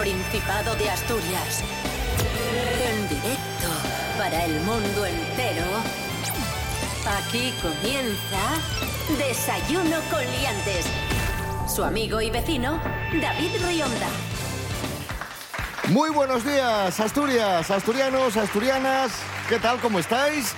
Principado de Asturias. En directo para el mundo entero. Aquí comienza Desayuno con Liantes. Su amigo y vecino, David Rionda. Muy buenos días, Asturias, asturianos, asturianas. ¿Qué tal? ¿Cómo estáis?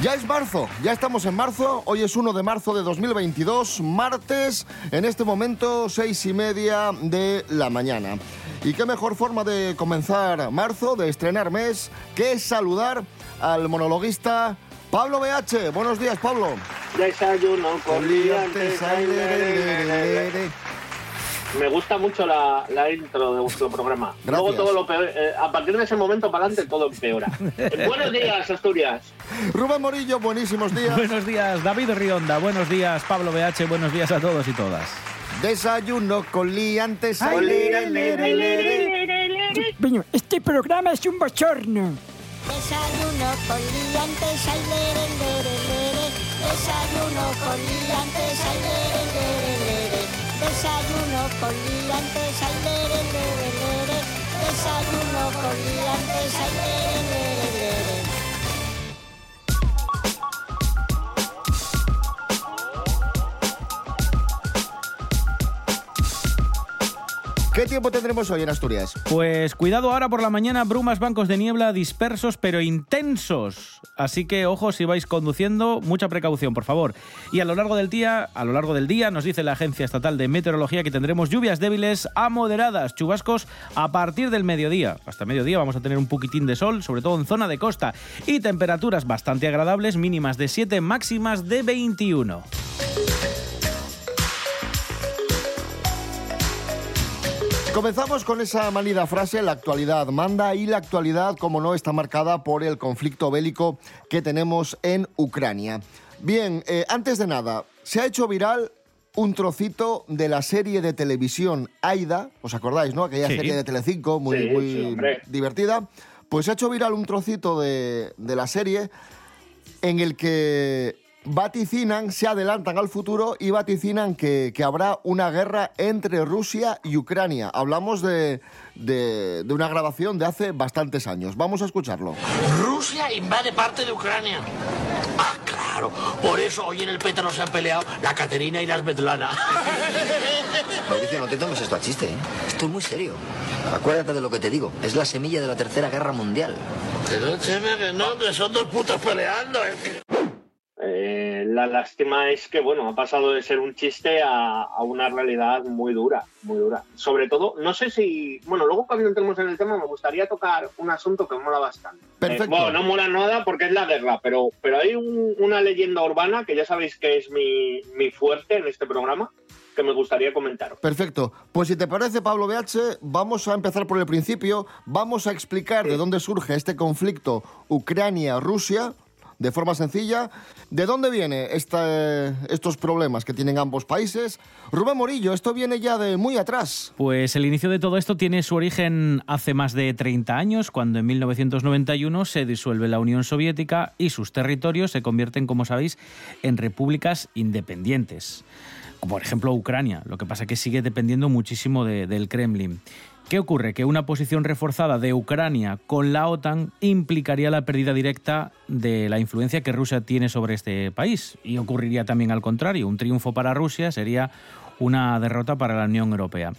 Ya es marzo, ya estamos en marzo, hoy es 1 de marzo de 2022, martes, en este momento seis y media de la mañana. Y qué mejor forma de comenzar marzo, de estrenar mes, que saludar al monologuista Pablo BH. Buenos días, Pablo. Desayuno con liantes. Me gusta mucho la, la intro de vuestro programa. Luego todo lo peor, eh, a partir de ese momento para adelante todo empeora. Buenos días, Asturias. Rubén Morillo, buenísimos días. Buenos días, David Rionda. Buenos días, Pablo BH. Buenos días a todos y todas. Desayuno con liantes. Bueno, este programa es un bochorno. Desayuno con liantes, ay, lere, lere, lere. Desayuno con liantes, ay, lere, lere, lere. Desayuno con liantes, ay, lere, lere, lere. Desayuno con liantes, ay, ¿Qué tiempo tendremos hoy en Asturias? Pues cuidado ahora por la mañana, brumas, bancos de niebla dispersos pero intensos. Así que ojo si vais conduciendo, mucha precaución, por favor. Y a lo largo del día, a lo largo del día nos dice la Agencia Estatal de Meteorología que tendremos lluvias débiles a moderadas, chubascos a partir del mediodía. Hasta mediodía vamos a tener un poquitín de sol, sobre todo en zona de costa, y temperaturas bastante agradables, mínimas de 7, máximas de 21. Comenzamos con esa manida frase, la actualidad manda y la actualidad, como no, está marcada por el conflicto bélico que tenemos en Ucrania. Bien, eh, antes de nada, se ha hecho viral un trocito de la serie de televisión Aida, ¿os acordáis, no? Aquella Sí. serie de Telecinco, muy, Sí, muy sí, divertida. Pues se ha hecho viral un trocito de, de la serie en el que vaticinan, se adelantan al futuro y vaticinan que, que habrá una guerra entre Rusia y Ucrania. Hablamos de, de- de una grabación de hace bastantes años. Vamos a escucharlo. Rusia invade parte de Ucrania. Ah, claro. Por eso hoy en el pétalo se han peleado la Caterina y la Svetlana. Mauricio, no te tomes esto a chiste, ¿eh? Estoy muy serio. Acuérdate de lo que te digo. Es la semilla de la Tercera Guerra Mundial. Que no, cheme, que no, que son dos putos peleando. eh. Eh, la lástima es que, bueno, ha pasado de ser un chiste a, a una realidad muy dura, muy dura. Sobre todo, no sé si, bueno, luego cuando entremos en el tema me gustaría tocar un asunto que mola bastante. Perfecto. Eh, bueno, no mola nada porque es la guerra, pero, pero hay un- una leyenda urbana que ya sabéis que es mi, mi fuerte en este programa, que me gustaría comentar. Perfecto. Pues si te parece, Pablo BH, vamos a empezar por el principio. Vamos a explicar de dónde surge este conflicto Ucrania-Rusia de forma sencilla. ¿De dónde vienen estos problemas que tienen ambos países? Rubén Morillo, esto viene ya de muy atrás. Pues el inicio de todo esto tiene su origen hace más de 30 años, cuando en 1991 se disuelve la Unión Soviética y sus territorios se convierten, como sabéis, en repúblicas independientes. Por ejemplo Ucrania, lo que pasa que sigue dependiendo muchísimo de- del Kremlin. ¿Qué ocurre? Que una posición reforzada de Ucrania con la OTAN implicaría la pérdida directa de la influencia que Rusia tiene sobre este país. Y ocurriría también al contrario. Un triunfo para Rusia sería una derrota para la Unión Europea.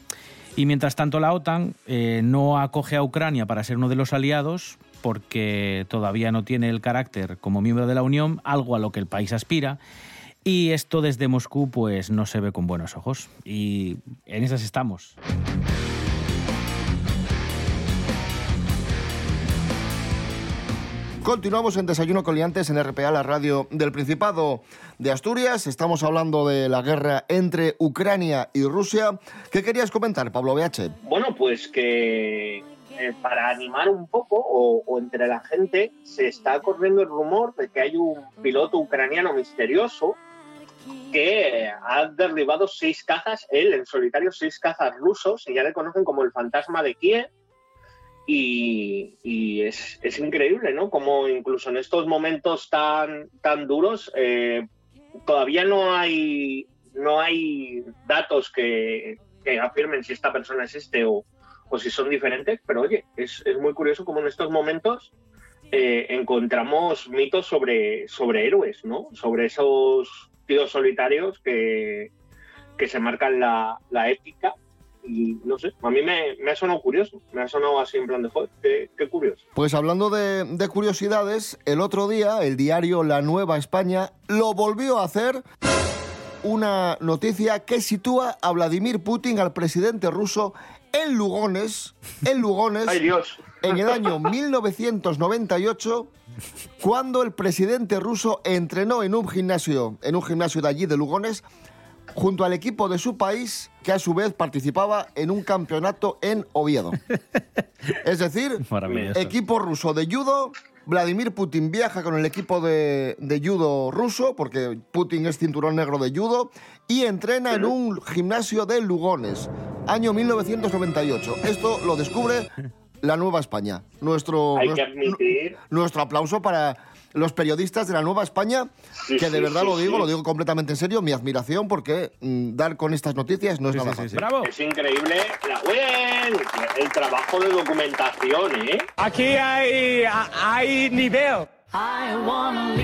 Y mientras tanto la OTAN eh, no acoge a Ucrania para ser uno de los aliados porque todavía no tiene el carácter como miembro de la Unión, algo a lo que el país aspira. Y esto desde Moscú pues no se ve con buenos ojos. Y en esas estamos. Continuamos en Desayuno Coliantes en RPA, la radio del Principado de Asturias. Estamos hablando de la guerra entre Ucrania y Rusia. ¿Qué querías comentar, Pablo BH? Bueno, pues que para animar un poco, o, o entre la gente, se está corriendo el rumor de que hay un piloto ucraniano misterioso que ha derribado seis cazas, él en solitario, seis cazas rusos, y ya le conocen como el fantasma de Kiev. Y, es, es increíble, ¿no? Como incluso en estos momentos tan, tan duros, eh, todavía no hay, no hay datos que, que afirmen si esta persona es este o, o si son diferentes, pero oye, es, es muy curioso cómo en estos momentos eh, encontramos mitos sobre, sobre héroes, ¿no? Sobre esos tíos solitarios que, que se marcan la, la épica y no sé, a mí me, me, ha sonado curioso, me ha sonado así en plan de, joder, qué, qué curioso. Pues hablando de, de, curiosidades, el otro día el diario La Nueva España lo volvió a hacer una noticia que sitúa a Vladimir Putin, al presidente ruso, en Lugones, en Lugones, Ay, Dios. en el año 1998, cuando el presidente ruso entrenó en un gimnasio, en un gimnasio de allí de Lugones, junto al equipo de su país, que a su vez participaba en un campeonato en Oviedo. Es decir, equipo ruso de judo. Vladimir Putin viaja con el equipo de, de, judo ruso, porque Putin es cinturón negro de judo, y entrena en un gimnasio de Lugones, año 1998. Esto lo descubre la Nueva España. Nuestro, Hay que admitir... nuestro aplauso para los periodistas de la Nueva España, Sí, que de sí, verdad sí, lo digo, sí. lo digo completamente en serio, mi admiración porque mm, dar con estas noticias no es Sí, nada fácil. sí. ¡Bravo! Es increíble la, bien, el trabajo de documentación, ¿eh? Aquí hay, hay nivel. I wanna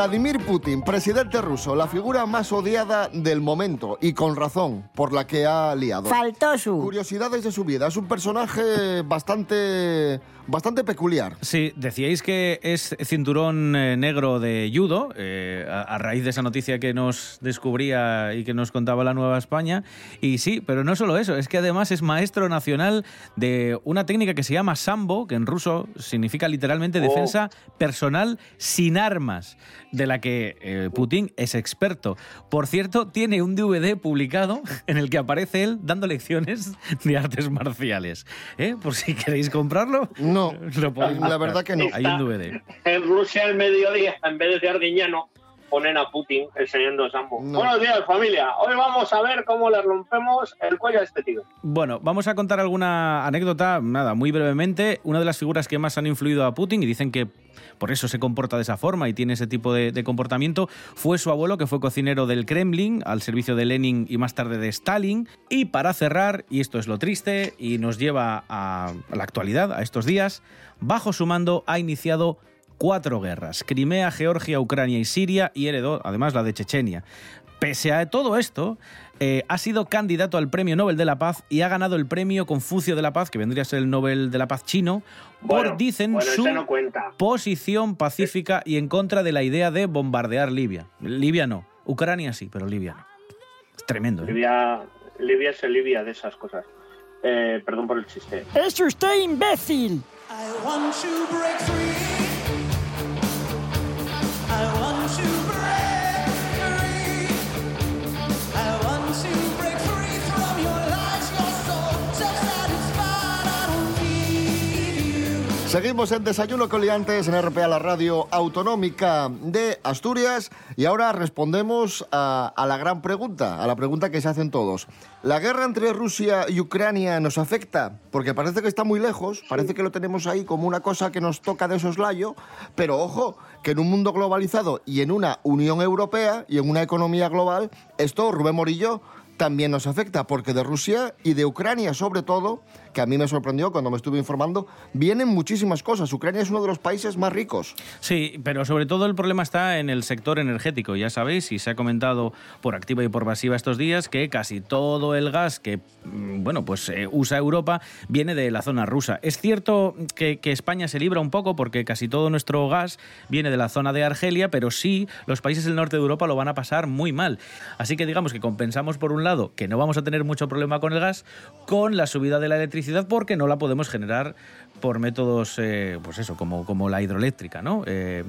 Vladimir Putin, presidente ruso, la figura más odiada del momento y con razón por la que ha liado. Faltó su. Curiosidades de su vida. Es un personaje bastante, bastante peculiar. Sí, decíais que es cinturón eh, negro de judo, eh, a, a raíz de esa noticia que nos descubría y que nos contaba la Nueva España. Y sí, pero no solo eso, es que además es maestro nacional de una técnica que se llama sambo, que en ruso significa literalmente Oh. defensa personal sin armas, de la que eh, Putin es experto. Por cierto, tiene un DVD publicado en el que aparece él dando lecciones de artes marciales. ¿Eh? Por si queréis comprarlo. No, Lo podéis la verdad que no. Hay un DVD. En Rusia al mediodía, en vez de Arguiñano, ponen a Putin enseñando sambo. No. Buenos días, familia. Hoy vamos a ver cómo le rompemos el cuello a este tío. Bueno, vamos a contar alguna anécdota, nada, muy brevemente. Una de las figuras que más han influido a Putin y dicen que por eso se comporta de esa forma y tiene ese tipo de, de comportamiento, fue su abuelo, que fue cocinero del Kremlin, al servicio de Lenin y más tarde de Stalin. Y para cerrar, y esto es lo triste y nos lleva a la actualidad, a estos días, bajo su mando ha iniciado cuatro guerras, Crimea, Georgia, Ucrania y Siria, y heredó además la de Chechenia. Pese a todo esto, eh, ha sido candidato al Premio Nobel de la Paz y ha ganado el Premio Confucio de la Paz, que vendría a ser el Nobel de la Paz chino, por, dicen, bueno, su no cuenta. posición pacífica y en contra de la idea de bombardear Libia. Libia no, Ucrania sí, pero Libia no. Es tremendo. ¿eh? Libia, Libia es el Libia de esas cosas. Eh, perdón por el chiste. ¡Es usted imbécil! I want to break free. Seguimos en Desayuno con Liantes en RPA, la radio autonómica de Asturias. Y ahora respondemos a, a la gran pregunta, a la pregunta que se hacen todos. ¿La guerra entre Rusia y Ucrania nos afecta? Porque parece que está muy lejos, parece que lo tenemos ahí como una cosa que nos toca de soslayo, pero ojo, que en un mundo globalizado y en una Unión Europea y en una economía global, esto, Rubén Morillo, también nos afecta, porque de Rusia y de Ucrania sobre todo, que a mí me sorprendió cuando me estuve informando, vienen muchísimas cosas. Ucrania es uno de los países más ricos. Sí, pero sobre todo el problema está en el sector energético. Ya sabéis, y se ha comentado por activa y por pasiva estos días, que casi todo el gas que mm, bueno, pues eh, usa Europa viene de la zona rusa. Es cierto que, que España se libra un poco porque casi todo nuestro gas viene de la zona de Argelia, pero sí los países del norte de Europa lo van a pasar muy mal. Así que digamos que compensamos por un lado que no vamos a tener mucho problema con el gas, con la subida de la electricidad porque no la podemos generar por métodos, eh, pues eso, como, como la hidroeléctrica, ¿no? Eh,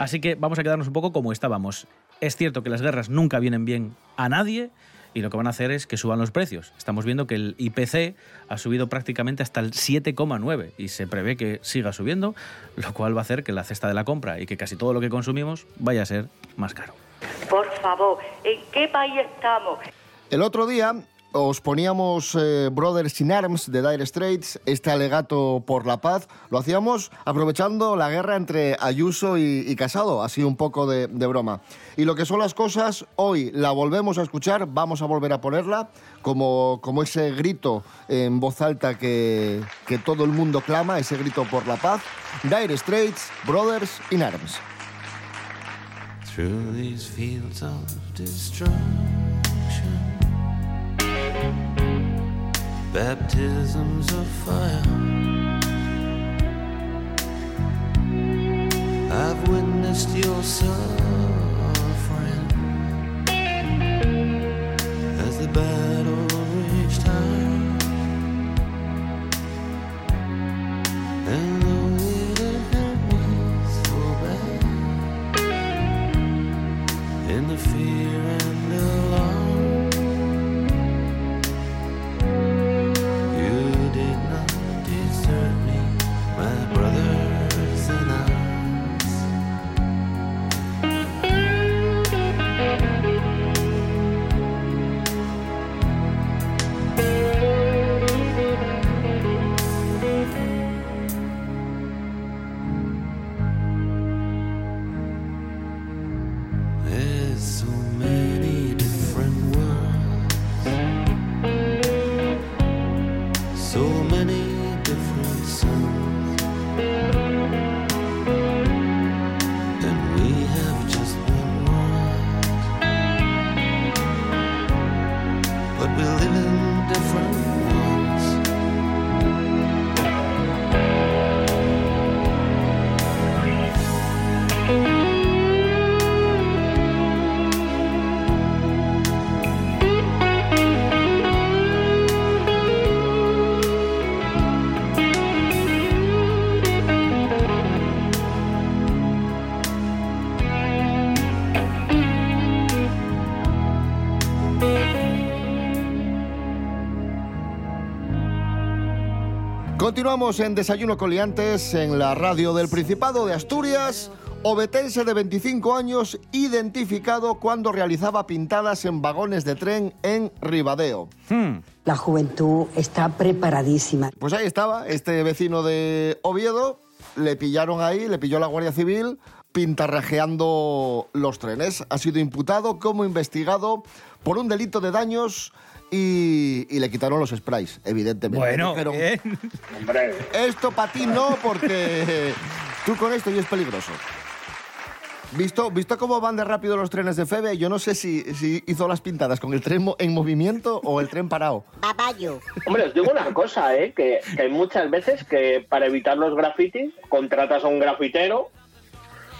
Así que vamos a quedarnos un poco como estábamos. Es cierto que las guerras nunca vienen bien a nadie y lo que van a hacer es que suban los precios. Estamos viendo que el IPC ha subido prácticamente hasta el 7,9 y se prevé que siga subiendo, lo cual va a hacer que la cesta de la compra y que casi todo lo que consumimos vaya a ser más caro. Por favor, ¿en qué país estamos? El otro día, os poníamos eh, Brothers in Arms de Dire Straits, este alegato por la paz. Lo hacíamos aprovechando la guerra entre Ayuso y, y Casado, así un poco de, broma. Y lo que son las cosas, hoy la volvemos a escuchar, vamos a volver a ponerla como, como ese grito en voz alta que, que todo el mundo clama, ese grito por la paz. Dire Straits, Brothers in Arms. Through these fields of destruction, baptisms of fire. I've witnessed your suffering as the battle Continuamos en Desayuno Coliantes en la radio del Principado de Asturias. Obetense de 25 años identificado cuando realizaba pintadas en vagones de tren en Ribadeo. La juventud está preparadísima. Pues ahí estaba, este vecino de Oviedo, le pillaron ahí, le pilló la Guardia Civil pintarrajeando los trenes. Ha sido imputado como investigado por un delito de daños y, y le quitaron los sprays, evidentemente. Bueno, Dijeron, esto para ti no, porque tú con esto y es peligroso. ¿Visto, ¿Visto cómo van de rápido los trenes de Febe? Yo no sé si, si hizo las pintadas con el tren en movimiento o el tren parado. Babayo. hombre, os digo una cosa, ¿eh? Que, que hay muchas veces que para evitar los grafitis contratas a un grafitero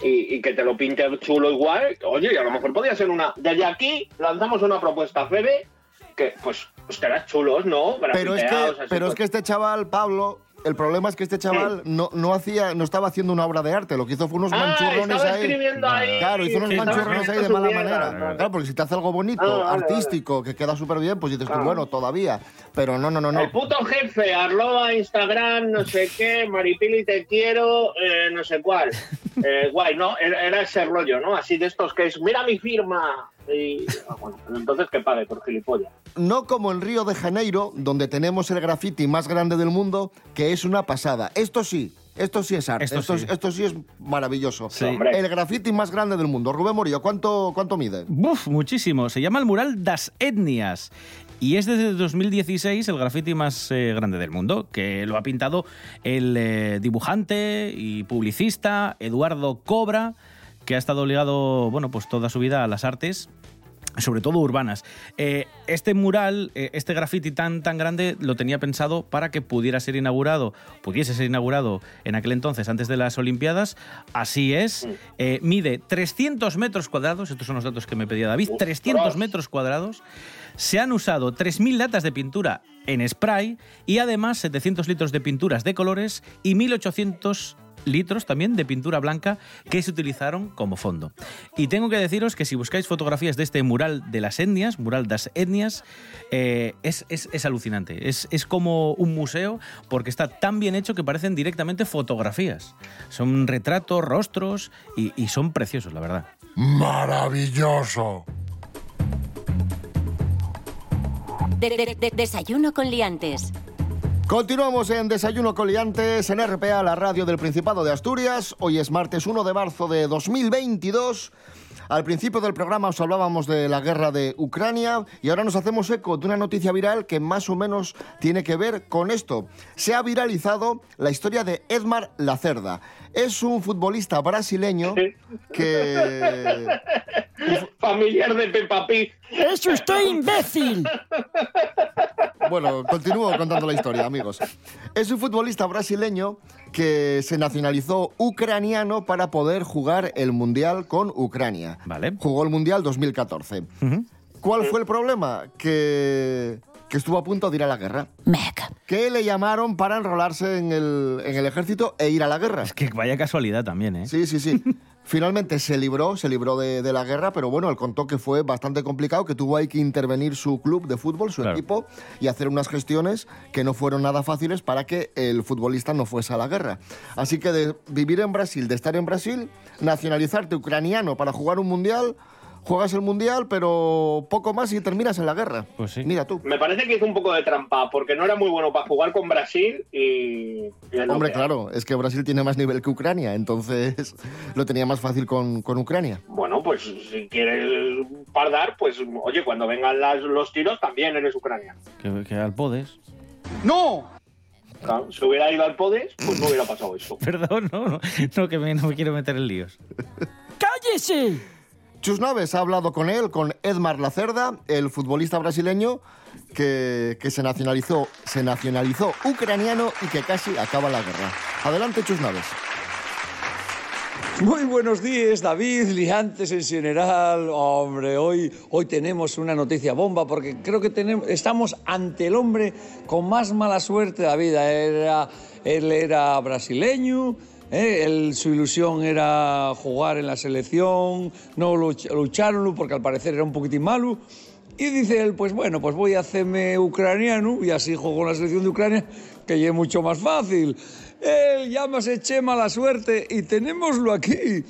y, y que te lo pinte chulo igual. Oye, y a lo mejor podría ser una... Desde aquí lanzamos una propuesta a Febe que, pues, estarás chulos, ¿no? Pero es que, así, pero es pues. que este chaval, Pablo, el problema es que este chaval no, no hacía, no estaba haciendo una obra de arte, lo que hizo fue unos Ah, manchurrones ahí. ahí. Claro, hizo unos manchurrones ahí de mala mierda. manera. Claro, porque si te hace algo bonito, Ah, vale, artístico, que queda súper bien, pues dices tú, Claro. bueno, todavía. Pero no, no, no, no. El puto jefe, arroba Instagram, no sé qué, Maripili te quiero, eh, no sé cuál. Eh, guay, ¿no? Era ese rollo, ¿no? Así de estos que es, mira mi firma. Y, ah, bueno, pues entonces que pague por gilipollas. No como en Río de Janeiro, donde tenemos el graffiti más grande del mundo, que es una pasada. Esto sí, esto sí es arte. Esto Esto, sí. es- esto sí es maravilloso. Sí. El graffiti más grande del mundo. Rubén Morillo, ¿cuánto, cuánto mide? Buf, muchísimo. Se llama el mural Das Etnias. Y es desde 2016 el graffiti más eh, grande del mundo, que lo ha pintado el eh, dibujante y publicista Eduardo Cobra, que ha estado ligado, bueno, pues toda su vida a las artes sobre todo urbanas. Eh, este mural, eh, este graffiti tan, tan grande, lo tenía pensado para que pudiera ser inaugurado, pudiese ser inaugurado en aquel entonces, antes de las Olimpiadas. Así es. Eh, mide 300 metros cuadrados, estos son los datos que me pedía David, 300 metros cuadrados. Se han usado 3.000 latas de pintura en spray y además 700 litros de pinturas de colores y 1.800 litros también de pintura blanca que se utilizaron como fondo. Y tengo que deciros que si buscáis fotografías de este mural de las etnias, mural das etnias, eh, es, es- es alucinante. Es, es como un museo porque está tan bien hecho que parecen directamente fotografías. Son retratos, rostros y, y son preciosos, la verdad. Maravilloso. de- de- de- desayuno con liantes. Continuamos en Desayuno Coliantes en RPA, la radio del Principado de Asturias. Hoy es martes 1 de marzo de 2022. Al principio del programa os hablábamos de la guerra de Ucrania y ahora nos hacemos eco de una noticia viral que más o menos tiene que ver con esto. Se ha viralizado la historia de Edmar Lacerda. Es un futbolista brasileño que... Familiar de Peppa Pig. ¡Es usted imbécil! Bueno, continúo contando la historia, amigos. Es un futbolista brasileño que se nacionalizó ucraniano para poder jugar el Mundial con Ucrania. Vale. Jugó el Mundial 2014. ¿Cuál fue el problema? Que, que estuvo a punto de ir a la guerra. Que le llamaron para enrolarse en el, en el ejército e ir a la guerra. Es que vaya casualidad también, ¿eh? Sí, sí, sí. Finalmente se libró, se libró de, de la guerra, pero bueno, él contó que fue bastante complicado, que tuvo ahí que intervenir su club de fútbol, su Claro. equipo, y hacer unas gestiones que no fueron nada fáciles para que el futbolista no fuese a la guerra. Así que de vivir en Brasil, de estar en Brasil, nacionalizarte ucraniano para jugar un mundial, juegas el mundial, pero poco más y terminas en la guerra. Pues sí. Mira tú. Me parece que hizo un poco de trampa, porque no era muy bueno para jugar con Brasil y... y Hombre, que claro, es que Brasil tiene más nivel que Ucrania, entonces lo tenía más fácil con, con Ucrania. Bueno, pues si quieres pardar, pues oye, cuando vengan las- los tiros también eres ucraniano. Que, que al podes. ¡No! Claro, si hubiera ido al Podes, pues no hubiera pasado eso. Perdón, no, no, no, que me- no me quiero meter en líos. ¡Cállese! Chus Naves ha hablado con él, con Edmar Lacerda, el futbolista brasileño que, que se, nacionalizó, se nacionalizó ucraniano y que casi acaba la guerra. Adelante, Chus Naves. Muy buenos días, David, liantes en general. Hombre, hoy, hoy tenemos una noticia bomba porque creo que tenemos, estamos ante el hombre con más mala suerte de la vida. Era, él era brasileño, ¿eh? Él- su ilusión era jugar en la selección, no luch- lucharon porque al parecer era un poquitín malo. Y dice él, pues bueno, pues voy a hacerme ucraniano y así juego en la selección de Ucrania, que es mucho más fácil. Él llámase Chema la suerte y tenémoslo aquí.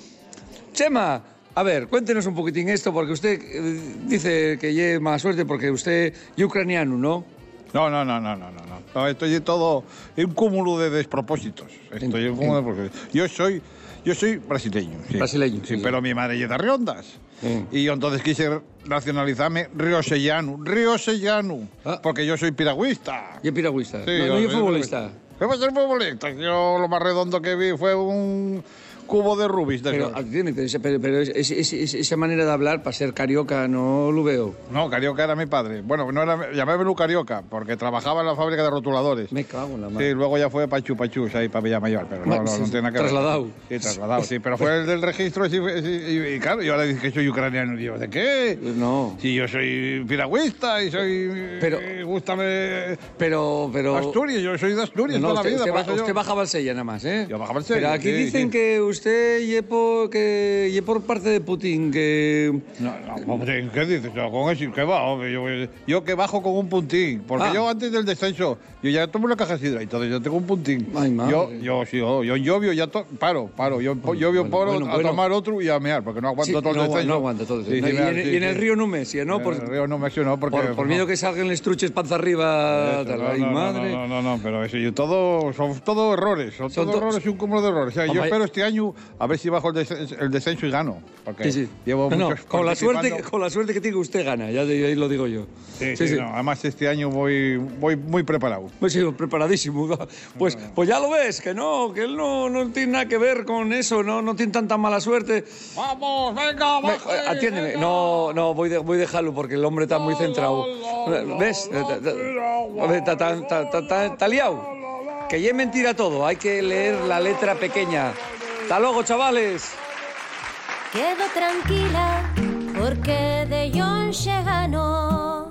Chema, a ver, cuéntenos un poquitín esto, porque usted eh, dice que lleve más suerte porque usted es ucraniano, ¿no? No, no, no, no, no, no, no. No, estoy todo en un cúmulo de despropósitos. Estoy en un cúmulo de despropósitos. Yo soy, yo soy brasileño. Sí. Brasileño, Sí, sí. pero mi madre es de Riondas. Y yo entonces quise nacionalizarme riosellano, riosellano, porque yo soy piragüista. ¿Y piragüista? Sí, no, yo no, yo soy futbolista. ¿Qué va a ser futbolista? Yo lo más redondo que vi fue un cubo de Rubis. De Pero, es- es- es- esa manera de hablar para ser carioca no lo veo. No, Carioca era mi padre. Bueno, no era, llamémelo Carioca, porque trabajaba en la fábrica de rotuladores. Me cago en la Sí, madre. luego ya fue Pachu Pachu, ahí para Villamayor, pero no, no, no sí, tiene nada que ver. trasladado. Sí, trasladado, sí, pero fue el del registro sí, sí, y, claro, yo ahora dice que soy ucraniano. Y yo, ¿de qué? No. Si yo soy piragüista y soy... Pero- eh. Pero, pero... Asturias, yo soy de Asturias No, toda usted, la vida. usted yo- usted baja a Marsella nada más, ¿eh? Yo bajo a Marsella, Pero aquí sí, dicen sí. que usted y por, que, y por parte de Putin, que... No, no, ¿qué dices? Yo, con eso, ¿qué va? hombre? Yo, yo que bajo con un puntín, porque Ah. yo antes del descenso, yo ya tomo una caja de sidra, entonces yo tengo un puntín. Ay, yo, yo, sí, yo, yo lluvio ya to- paro, paro, yo po- lluvio bueno, paro bueno, a bueno. tomar otro y a mear, porque no aguanto Sí, todo el no, descenso. no aguanta todo. Sí, No, sí, y, en, y en el río Numesia, ¿no? Por, En el río no me no, porque... por, por no. miedo que salgan los truches panza arriba. tal. No, Ay, no, no, madre. No, no, no, pero eso, yo todo, son todo errores, son, Son todo to- errores y un cúmulo de errores. O sea, yo espero este año a ver si bajo el descenso, el descenso y gano. Porque Sí, sí. llevo No, con, la suerte, con la suerte que tiene usted gana, ya de- ahí lo digo yo. Sí, sí, no, además este año voy, voy muy preparado. Pues sí, preparadísimo. Pues, pues ya lo ves, que no, que él no, no tiene nada que ver con eso, no, no tiene tanta mala suerte. ¡Vamos, venga, baja! eh, atiéndeme, no, no, voy, de- voy a dejarlo porque el hombre está muy centrado. ¿Ves? Está liado. Que ya es mentira todo, hay que leer la letra pequeña. Hasta luego, chavales. Quedo tranquila porque de John gano.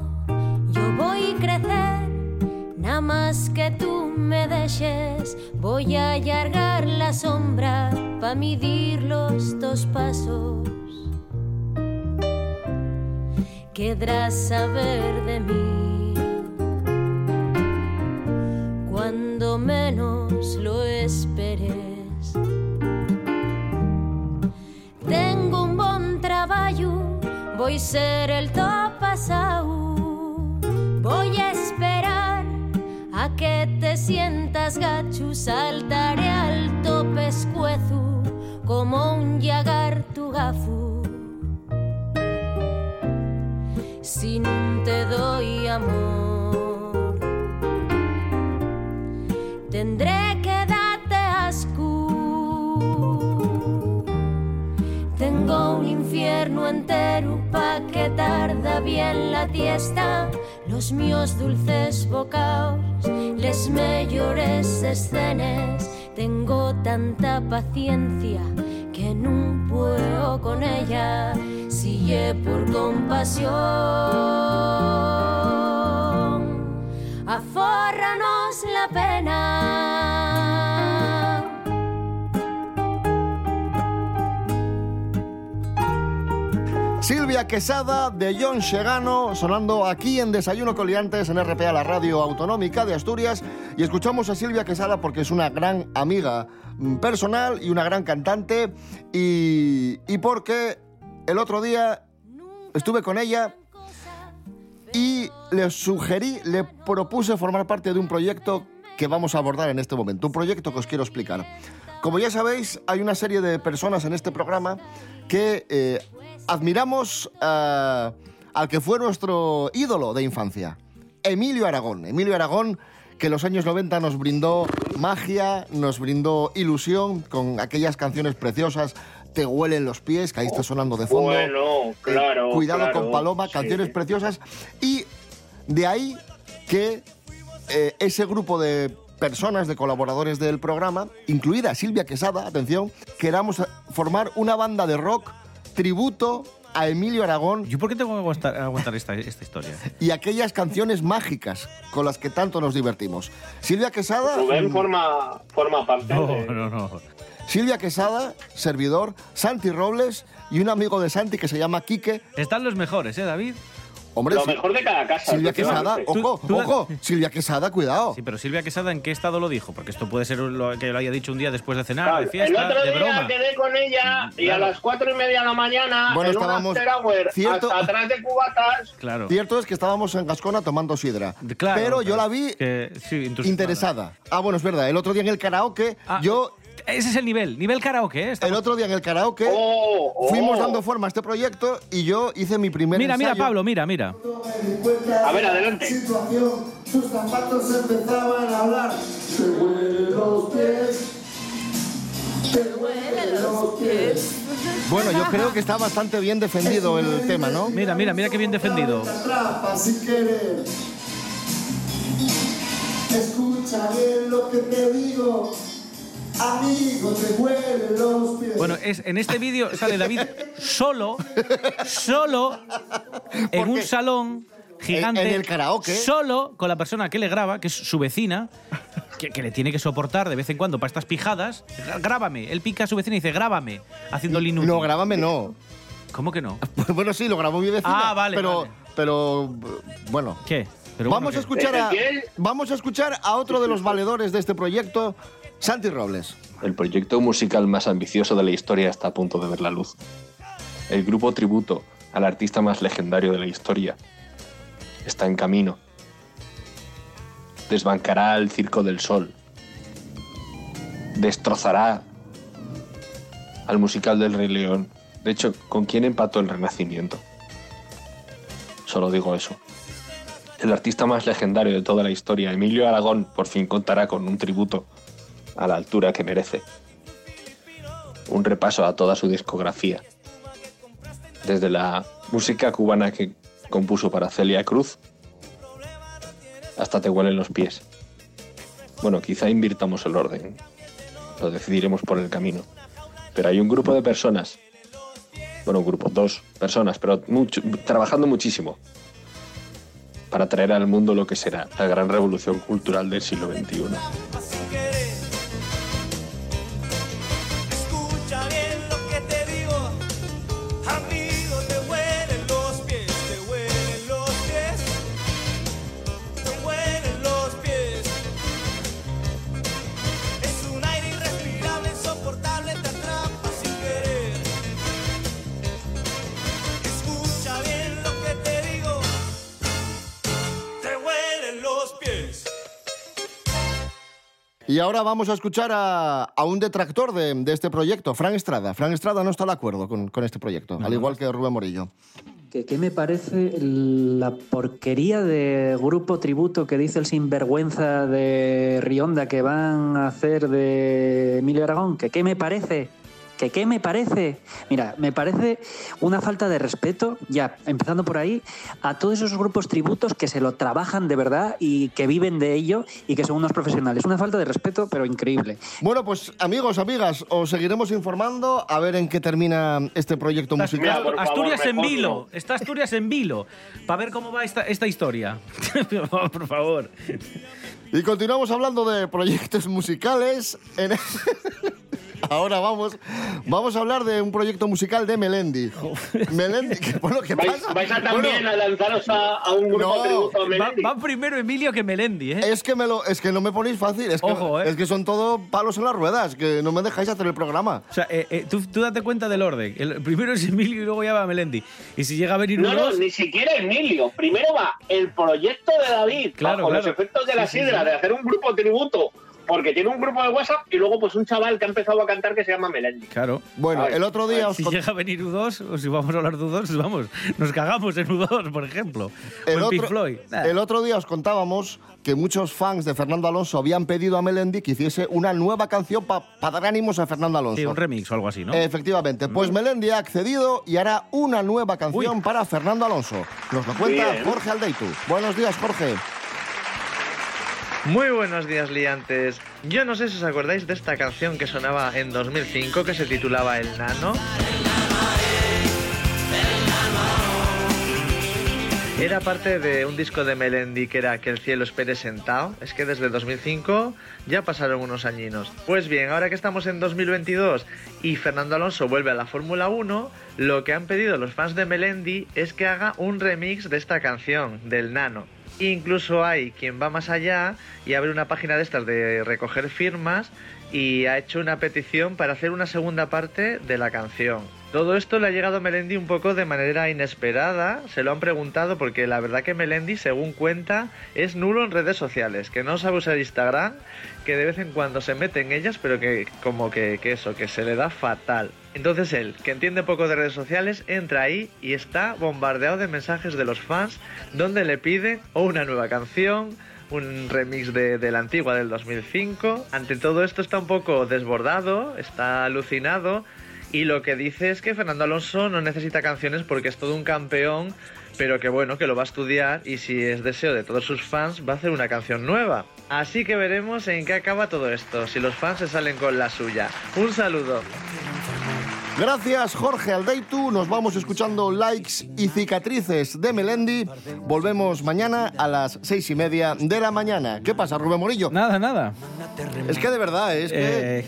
Yo voy a crecer, nada más que tú me dejes. Voy a allargar la sombra para medir los dos pasos. Querrás saber de mí ser el top pasado. Voy a esperar a que te sientas gachu, saltaré alto pescuezo como un llagar tu gafu. Si no te doy amor, bien la tiesta. Los míos dulces bocaos, les mejores escenas. Tengo tanta paciencia que no puedo con ella. Sigue por compasión. Afórranos la pena. Silvia Quesada de John Chegano sonando aquí en Desayuno Coliantes en RPA, la radio autonómica de Asturias. Y escuchamos a Silvia Quesada porque es una gran amiga mm, personal y una gran cantante. Y, y porque el otro día estuve con ella y le sugerí, le propuse formar parte de un proyecto que vamos a abordar en este momento. Un proyecto que os quiero explicar. Como ya sabéis, hay una serie de personas en este programa que eh, admiramos ah, al que fue nuestro ídolo de infancia, Emilio Aragón. Emilio Aragón, que en los años 90 nos brindó magia, nos brindó ilusión con aquellas canciones preciosas. Te huelen los pies, que ahí está sonando de fondo. Bueno, Eh, claro. Cuidado claro, con Paloma, sí. canciones preciosas. Y de ahí que eh, ese grupo de personas, de colaboradores del programa, incluida Silvia Quesada, atención, queramos eh, formar una banda de rock tributo a Emilio Aragón. ¿Yo por qué tengo que aguantar, aguantar esta, esta historia? Y aquellas canciones mágicas con las que tanto nos divertimos. Silvia Quesada. Rubén forma, forma parte de... no, no. Silvia Quesada, servidor, Santi Robles y un amigo de Santi que se llama Quique. Están los mejores, ¿eh, David? Hombre, Lo sí. mejor de cada casa. Silvia Quesada, ojo, Tú- tú- ojo, Silvia Quesada, cuidado. Sí, pero Silvia Quesada, ¿en qué estado lo dijo? Porque esto puede ser lo que lo haya dicho un día después de cenar, Claro, de el fiesta, otro de día broma. quedé con ella y a las cuatro y media de la mañana Bueno, en un estábamos- after hour cierto- hasta atrás de cubatas Claro. Cierto es que estábamos en Gascona tomando sidra. Claro, pero yo la vi Que- sí, entusiasmada. interesada. Ah, bueno, es verdad. El otro día en el karaoke, Ah, yo. Ese es el nivel, nivel karaoke, ¿eh? El otro día en el karaoke Oh, oh. fuimos dando forma a este proyecto y yo hice mi primer Mira, mira. Pablo, mira, mira. A ver, adelante. Situación, sus zapatos empezaban a hablar. Te huelen los pies. Te huelen los pies. Bueno, yo creo que está bastante bien defendido el tema, ¿no? Mira, mira, mira qué bien defendido. Escucha bien lo que te digo. Amigo, te huelen los pies. Bueno, es, en este vídeo sale David solo, solo, en un salón gigante. en el karaoke. Solo con la persona que le graba, que es su vecina, que, que le tiene que soportar de vez en cuando para estas pijadas. Grábame. Él pica a su vecina y dice, grábame, haciendo el inútil. No, grábame no. ¿Cómo que no? Bueno, sí, lo grabó mi vecina. Ah, vale, Pero, vale. pero bueno. ¿Qué? Pero Vamos a escuchar a, vamos a escuchar a otro de los valedores de este proyecto, Santi Robles. El proyecto musical más ambicioso de la historia está a punto de ver la luz. El grupo tributo al artista más legendario de la historia está en camino. Desbancará el Circo del Sol. Destrozará al musical del Rey León. De hecho, ¿con quién empató el Renacimiento? Solo digo eso. El artista más legendario de toda la historia, Emilio Aragón, por fin contará con un tributo a la altura que merece. Un repaso a toda su discografía. Desde la música cubana que compuso para Celia Cruz hasta Te huelen los pies. Bueno, quizá invirtamos el orden. Lo decidiremos por el camino. Pero hay un grupo de personas, bueno, un grupo, dos personas, pero trabajando muchísimo para traer al mundo lo que será la gran revolución cultural del siglo XXI. Y ahora vamos a escuchar a, a un detractor de, de este proyecto, Fran Estrada. Fran Estrada no está de acuerdo con, con este proyecto, al igual que Rubén Morillo. que, que me parece la porquería de grupo tributo que dice el sinvergüenza de Rionda que van a hacer de Emilio Aragón, que qué me parece, que qué me parece. Mira, me parece una falta de respeto, ya empezando por ahí, a todos esos grupos tributos que se lo trabajan de verdad y que viven de ello y que son unos profesionales. Una falta de respeto, pero increíble. Bueno, pues amigos, amigas, os seguiremos informando a ver en qué termina este proyecto musical. Asturias en vilo. Está Asturias en vilo. Para ver cómo va esta, esta historia. por favor. Y continuamos hablando de proyectos musicales. En- Ahora vamos, vamos a hablar de un proyecto musical de Melendi. Melendi, que, bueno, ¿qué ¿Vais, pasa? vais a también Bueno, a lanzaros a, a un grupo No, tributo a Va, Melendi? va primero Emilio que Melendi, ¿eh? es que, me lo, es que no me ponéis fácil, es que, Ojo, ¿eh? es que son todo palos en las ruedas, que no me dejáis hacer el programa. O sea, eh, eh, tú, tú date cuenta del orden. El primero es Emilio y luego ya va Melendi. Y si llega a venir No, uno no, ni siquiera Emilio. Primero va el proyecto de David, Claro, bajo claro. los efectos de la Sí, sí, sidra, sí. de hacer un grupo tributo, porque tiene un grupo de WhatsApp, y luego pues un chaval que ha empezado a cantar que se llama Melendi. Claro. Bueno, el otro día os Si con- llega a venir U2, o si vamos a hablar de U2, vamos, nos cagamos en U2, por ejemplo. o el en Pink otro, Floyd. Nah. el otro día os contábamos que muchos fans de Fernando Alonso habían pedido a Melendi que hiciese una nueva canción para dar ánimos a Fernando Alonso. Sí, un remix o algo así, ¿no? Efectivamente, pues Melendi ha accedido y hará una nueva canción para Fernando Alonso. Nos lo cuenta Bien. Jorge Aldeitu. Buenos días, Jorge. Muy buenos días, liantes. Yo no sé si os acordáis de esta canción que sonaba en 2005 que se titulaba El Nano. Era parte de un disco de Melendi que era Que el cielo espere sentado. Es que desde 2005 ya pasaron unos añinos. Pues bien, ahora que estamos en 2022 y Fernando Alonso vuelve a la Fórmula 1, lo que han pedido los fans de Melendi es que haga un remix de esta canción, del Nano. Incluso hay quien va más allá y abre una página de estas de recoger firmas y ha hecho una petición para hacer una segunda parte de la canción. Todo esto le ha llegado a Melendi un poco de manera inesperada, se lo han preguntado porque la verdad que Melendi, según cuenta, es nulo en redes sociales, que no sabe usar Instagram, que de vez en cuando se mete en ellas, pero que como que, eso, que se le da fatal. Entonces él, que entiende poco de redes sociales, entra ahí y está bombardeado de mensajes de los fans donde le piden o una nueva canción, un remix de, de la antigua del 2005. Ante todo esto está un poco desbordado, está alucinado y lo que dice es que Fernando Alonso no necesita canciones porque es todo un campeón, pero que bueno, que lo va a estudiar y si es deseo de todos sus fans va a hacer una canción nueva. Así que veremos en qué acaba todo esto, si los fans se salen con la suya. Un saludo. Gracias, Jorge Aldeitu. Nos vamos escuchando likes y cicatrices de Melendi. Volvemos mañana a las seis y media de la mañana. ¿Qué pasa, Rubén Morillo? Nada, nada. Es que de verdad, es que... Eh,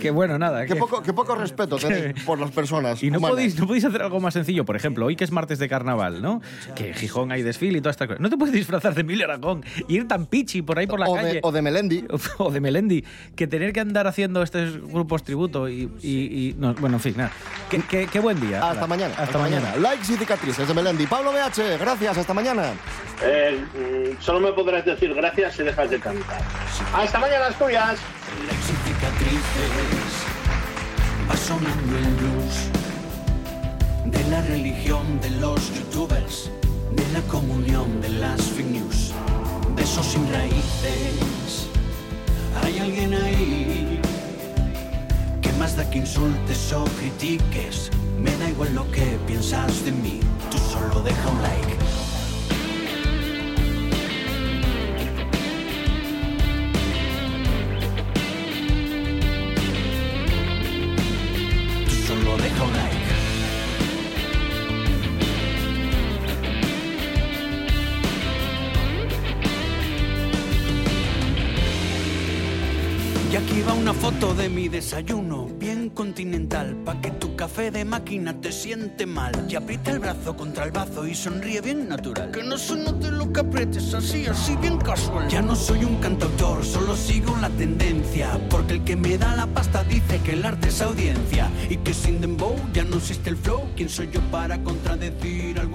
que bueno, nada. Qué que- poco, respeto tenéis por las personas. Y no podéis, no podéis hacer algo más sencillo. Por ejemplo, hoy que es martes de carnaval, ¿no? Que en Gijón hay desfile y todas estas cosas. No te puedes disfrazar de Emilio Aragón y ir tan pichi por ahí por la O calle. de, o de Melendi. o de Melendi, que tener que andar haciendo estos grupos tributo y. y- y- no, bueno, en fin, nada. Qué, qué- qué buen día. Hasta mañana. Hasta, mañana. Likes y cicatrices de Melendi. Pablo BH, gracias. Hasta mañana. Eh, mm, solo me podrás decir gracias si dejas de cantar. Hasta mañana, Asturias. cicatrices va sonando el blues de la religión de los youtubers, de la comunión de las fake news, de esos sin raíces. Hay alguien ahí más da que insultes o critiques. Me da igual lo que piensas de mí, tú solo deja un like. Foto de mi desayuno, bien continental, pa' que tu café de máquina te siente mal. Y aprieta el brazo contra el bazo y sonríe bien natural. Que no se note lo que aprietes, así, así bien casual. Ya no soy un cantautor, solo sigo la tendencia. Porque el que me da la pasta dice que el arte es audiencia. Y que sin dembow ya no existe el flow. ¿Quién soy yo para contradecir al